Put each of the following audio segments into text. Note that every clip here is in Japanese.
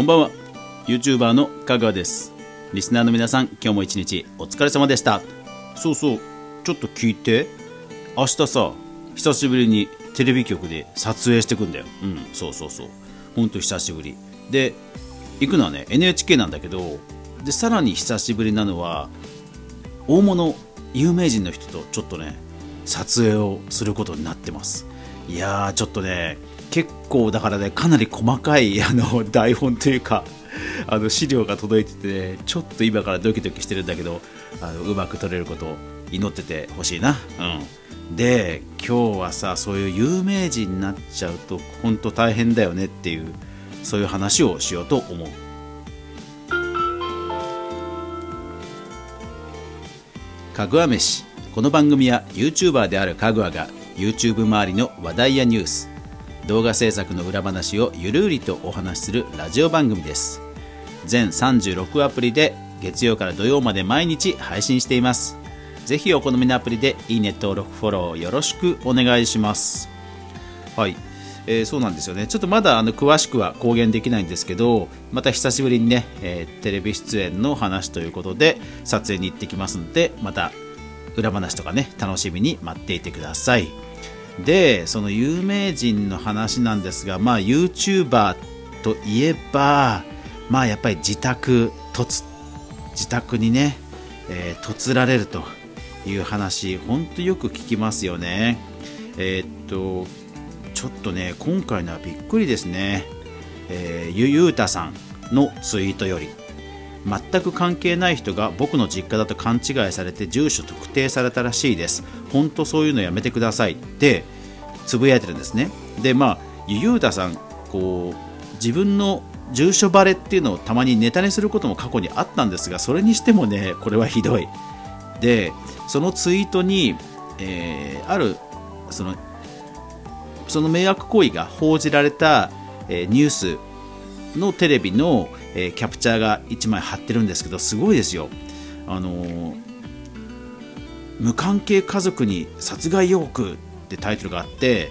こんばんは。YouTuber の香川です。リスナーの皆さん今日も一日お疲れ様でした。そうそう。ちょっと聞いて。明日さ久しぶりにテレビ局で撮影してくんだよ。うんそうそうそう。ほんと久しぶり。で行くのはね NHK なんだけどでさらに久しぶりなのは大物有名人の人とちょっとね撮影をすることになってます。いやーちょっとね結構だからねかなり細かい あの台本というかあの資料が届いてて、ちょっと今からドキドキしてるんだけどあのうまく撮れることを祈っててほしいな、うん、で今日はさそういう有名人になっちゃうと本当大変だよねっていうそういう話をしようと思う。かぐわ飯。この番組は YouTuber であるかぐわが YouTube 周りの話題やニュース動画制作の裏話をゆるりとお話しするラジオ番組です。全36アプリで月曜から土曜まで毎日配信しています。ぜひお好みのアプリでいいね登録フォローよろしくお願いします。はい。えー、そうなんですよね。ちょっとまだあの詳しくは公言できないんですけどまた久しぶりにね、えー、テレビ出演の話ということで撮影に行ってきますのでまた裏話とかね楽しみに待っていてください。でその有名人の話なんですがまあ YouTuber といえばまあやっぱり自宅突自宅にね、えー、突られるという話本当よく聞きますよね。えー、っとちょっとね今回のはびっくりですね、え、ゆゆうたさんのツイートより。全く関係ない人が僕の実家だと勘違いされて住所特定されたらしいです。本当そういうのやめてください。ってつぶやいてるんですね。でまあゆゆうたさんこう自分の住所バレっていうのをたまにネタにすることも過去にあったんですがそれにしてもねこれはひどい。でそのツイートに、えー、あるそのその迷惑行為が報じられた、えー、ニュースのテレビの、えー、キャプチャーが1枚貼ってるんですけどすごいですよ。あのー、無関係家族に殺害予告ってタイトルがあって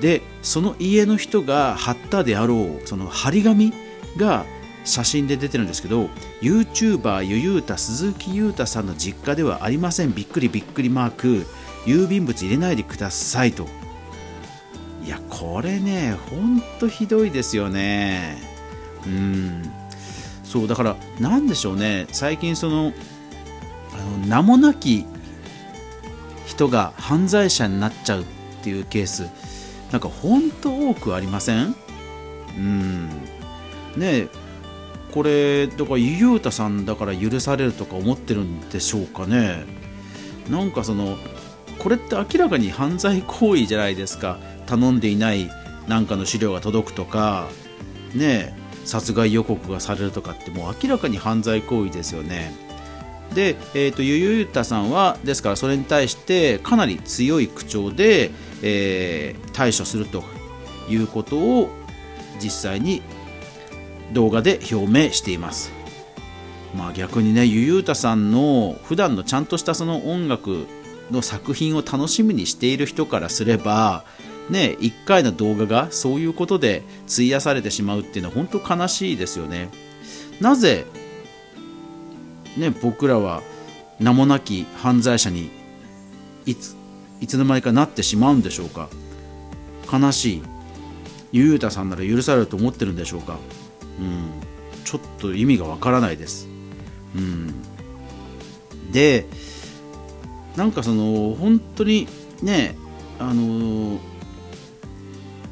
でその家の人が貼ったであろうその張り紙が写真で出てるんですけど YouTuber ゆゆうた鈴木裕太さんの実家ではありません。びっくりびっくりマーク。郵便物入れないでくださいと。いやこれねほんとひどいですよね。うん。そうだから何でしょうね。最近そのあの名もなき人が犯罪者になっちゃうっていうケース。なんか本当多くありません？うん。ねこれだからゆうたさんだから許されるとか思ってるんでしょうかね。なんかそのこれって明らかに犯罪行為じゃないですか。頼んでいない何かの資料が届くとか。ね殺害予告がされるとかってもう明らかに犯罪行為ですよね。で、えーと、ゆゆゆたさんはですからそれに対してかなり強い口調で、えー、対処するということを実際に動画で表明しています。まあ逆にねゆゆうたさんの普段のちゃんとしたその音楽の作品を楽しみにしている人からすればね、1回の動画がそういうことで費やされてしまうっていうのは本当悲しいですよね。なぜ、ね、僕らは名もなき犯罪者にいついつの間にかなってしまうんでしょうか悲しい。ゆうたさんなら許されると思ってるんでしょうかうん、ちょっと意味がわからないです。うん、で、なんかその本当にね、あの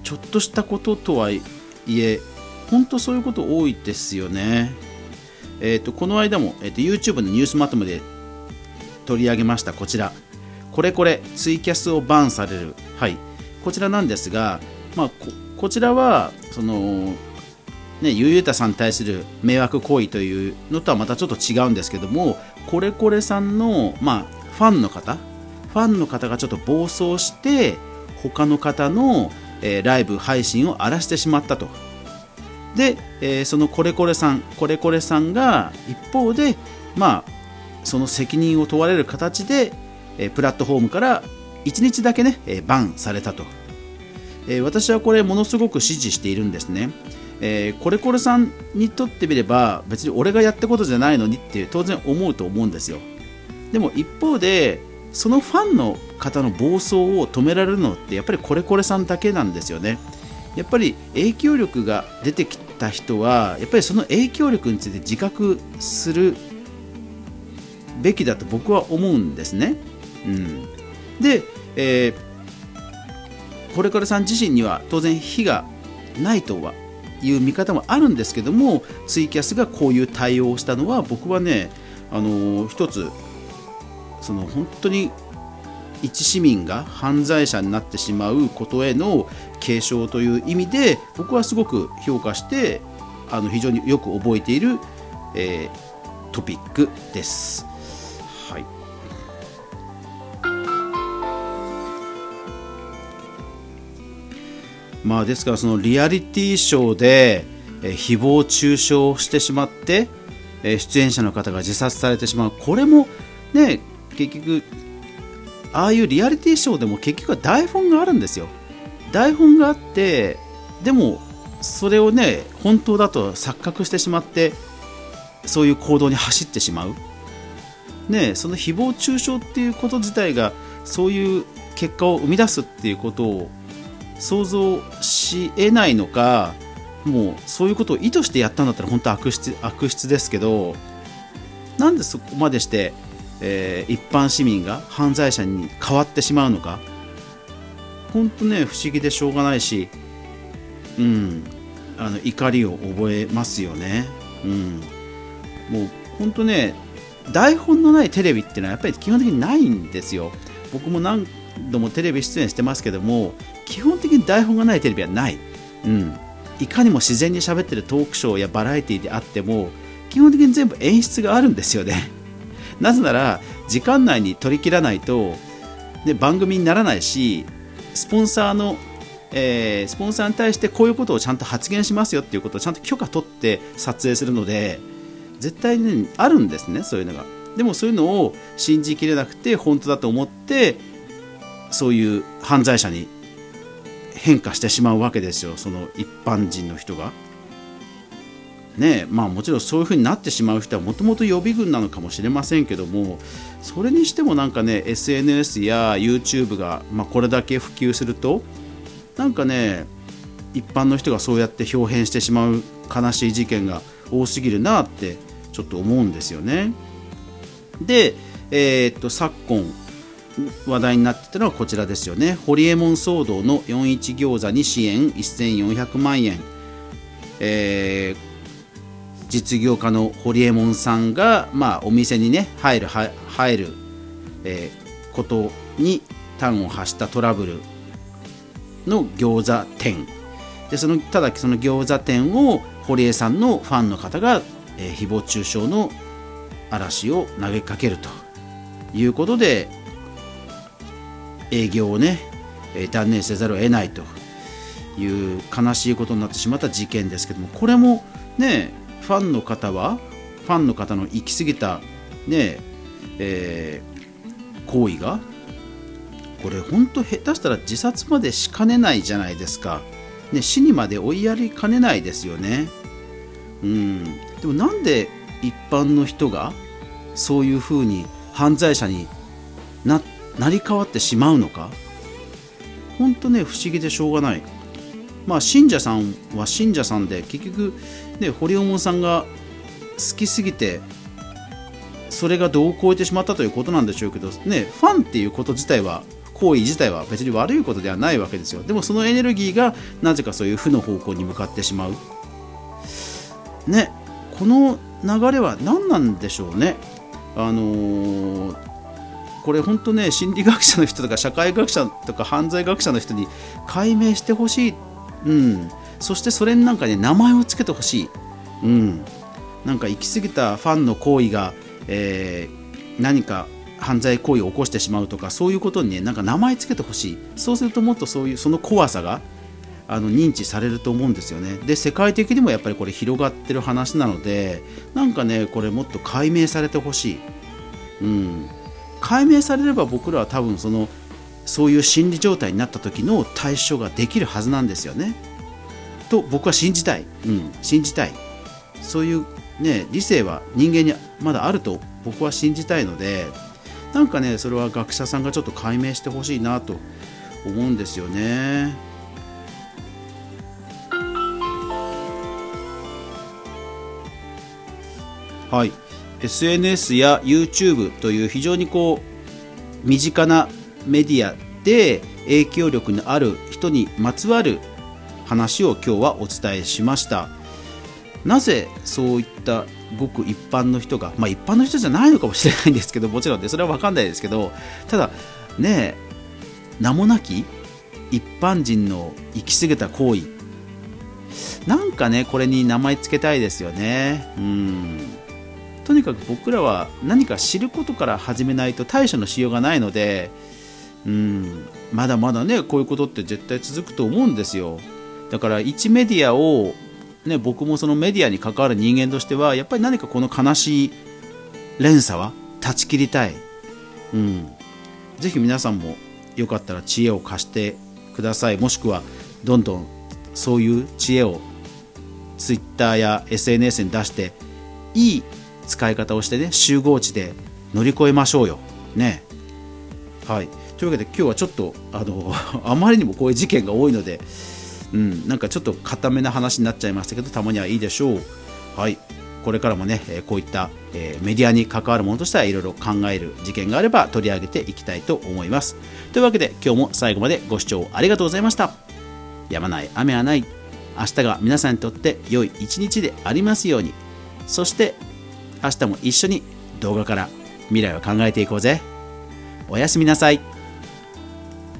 ちょっとしたこととはいえ本当そういうこと多いですよね。えーと、この間も、えーと、YouTube のニュースまとめで取り上げました。こちら。これこれツイキャスをバンされる。はい。こちらなんですが、まあ、ここちらはそのねゆうゆうたさんに対する迷惑行為というのとはまたちょっと違うんですけどもこれこれさんの、まあ、ファンの方。ファンの方がちょっと暴走して他の方のえー、ライブ配信を荒らしてしまったと。で、えー、そのコレコレさんコレコレさんが一方でまあその責任を問われる形で、えー、プラットフォームから1日だけね、えー、バンされたと、えー、私はこれものすごく支持しているんですね、えー、コレコレさんにとってみれば別に俺がやったことじゃないのにって当然思うと思うんですよ。でも一方でそのファンの方の暴走を止められるのってやっぱりコレコレさんだけなんですよね。やっぱり影響力が出てきた人はやっぱりその影響力について自覚するべきだと僕は思うんですね、うん、で、えー、コレコレさん自身には当然非がないとはいう見方もあるんですけどもツイキャスがこういう対応をしたのは僕はねあのー、一つその本当に一市民が犯罪者になってしまうことへの警鐘という意味で僕はすごく評価してあの非常によく覚えている、えー、トピックです。はいまあ、ですからそのリアリティショーで、えー、誹謗中傷をしてしまって、えー、出演者の方が自殺されてしまうこれもね結局ああいうリアリティショーでも結局は台本があるんですよ。台本があってでもそれをね本当だと錯覚してしまってそういう行動に走ってしまう。ねその誹謗中傷っていうこと自体がそういう結果を生み出すっていうことを想像しえないのかもうそういうことを意図してやったんだったら本当悪質悪質ですけどなんでそこまでしてえー、一般市民が犯罪者に変わってしまうのか？本当ね不思議でしょうがないし、うん、あの怒りを覚えますよね、うん、もう本当ね台本のないテレビっていうのはやっぱり基本的にないんですよ。僕も何度もテレビ出演してますけども基本的に台本がないテレビはない、うん、いかにも自然に喋ってるトークショーやバラエティであっても基本的に全部演出があるんですよね。なぜなら時間内に取り切らないと、ね、番組にならないしスポンサーの、えー、スポンサーに対してこういうことをちゃんと発言しますよっていうことをちゃんと許可取って撮影するので絶対にあるんですねそういうのがでもそういうのを信じきれなくて本当だと思ってそういう犯罪者に変化してしまうわけですよその一般人の人が。ねまあ、もちろんそういう風になってしまう人はもともと予備軍なのかもしれませんけどもそれにしてもなんかね SNS や YouTube が、まあ、これだけ普及するとなんかね一般の人がそうやって表変してしまう悲しい事件が多すぎるなってちょっと思うんですよね。で、えー、っと昨今話題になってたのはこちらですよね。ホリエモン騒動の41餃子に支援1400万円。えー実業家のホリエモンさんが、まあ、お店にね入る入る、えー、ことに端を発したトラブルの餃子店。でそのただその餃子店を堀江さんのファンの方が、えー、誹謗中傷の嵐を投げかけるということで営業をね、えー、断念せざるを得ないという悲しいことになってしまった事件ですけどもこれもねファンの方はファンの方の行き過ぎたねえー、行為がこれ本当下手したら自殺までしかねないじゃないですか、ね、死にまで追いやりかねないですよね。うん。でもなんで一般の人がそういうふうに犯罪者にななり変わってしまうのか。本当ね不思議でしょうがない。まあ信者さんは信者さんで結局ね、堀尾門さんが好きすぎてそれが度を超えてしまったということなんでしょうけど、ね、ファンっていうこと自体は行為自体は別に悪いことではないわけですよ。でもそのエネルギーがなぜかそういう負の方向に向かってしまう。ねこの流れは何なんでしょうね。あのー、これ本当ね心理学者の人とか社会学者とか犯罪学者の人に解明してほしい、うん、そしてそれになんかね名前を付けてほしい、うん、なんか行き過ぎたファンの行為が、えー、何か犯罪行為を起こしてしまうとかそういうことにねなんか名前つけてほしい。そうするともっとそういうその怖さがあの認知されると思うんですよね。で世界的にもやっぱりこれ広がってる話なのでなんかねこれもっと解明されてほしい、うん、解明されれば僕らは多分そのそういう心理状態になった時の対処ができるはずなんですよね。と僕は信じたい、うん、信じたい。そういうね理性は人間にまだあると僕は信じたいのでなんかねそれは学者さんがちょっと解明してほしいなと思うんですよね。はい、SNS や YouTube という非常にこう身近なメディアで影響力のある人にまつわる話を今日はお伝えしました。なぜそういったごく一般の人がまあ一般の人じゃないのかもしれないんですけどもちろんでそれは分かんないですけどただね名もなき一般人の行き過ぎた行為。なんかねこれに名前つけたいですよね。うん。とにかく僕らは何か知ることから始めないと対処のしようがないのでうん。まだまだねこういうことって絶対続くと思うんですよ。だから一メディアを、ね、僕もそのメディアに関わる人間としてはやっぱり何かこの悲しい連鎖は断ち切りたい、うん、ぜひ皆さんもよかったら知恵を貸してください。もしくはどんどんそういう知恵を Twitter や SNS に出していい使い方をしてね集合値で乗り越えましょうよ。ね。はい。というわけで今日はちょっとあの あまりにもこういう事件が多いので、うん、なんかちょっと固めな話になっちゃいましたけどたまにはいいでしょう。はい。これからもねこういったメディアに関わるものとしてはいろいろ考える事件があれば取り上げていきたいと思います。というわけで今日も最後までご視聴ありがとうございました。やまない雨はない。明日が皆さんにとって良い一日でありますように。そして明日も一緒に動画から未来を考えていこうぜ。おやすみなさい。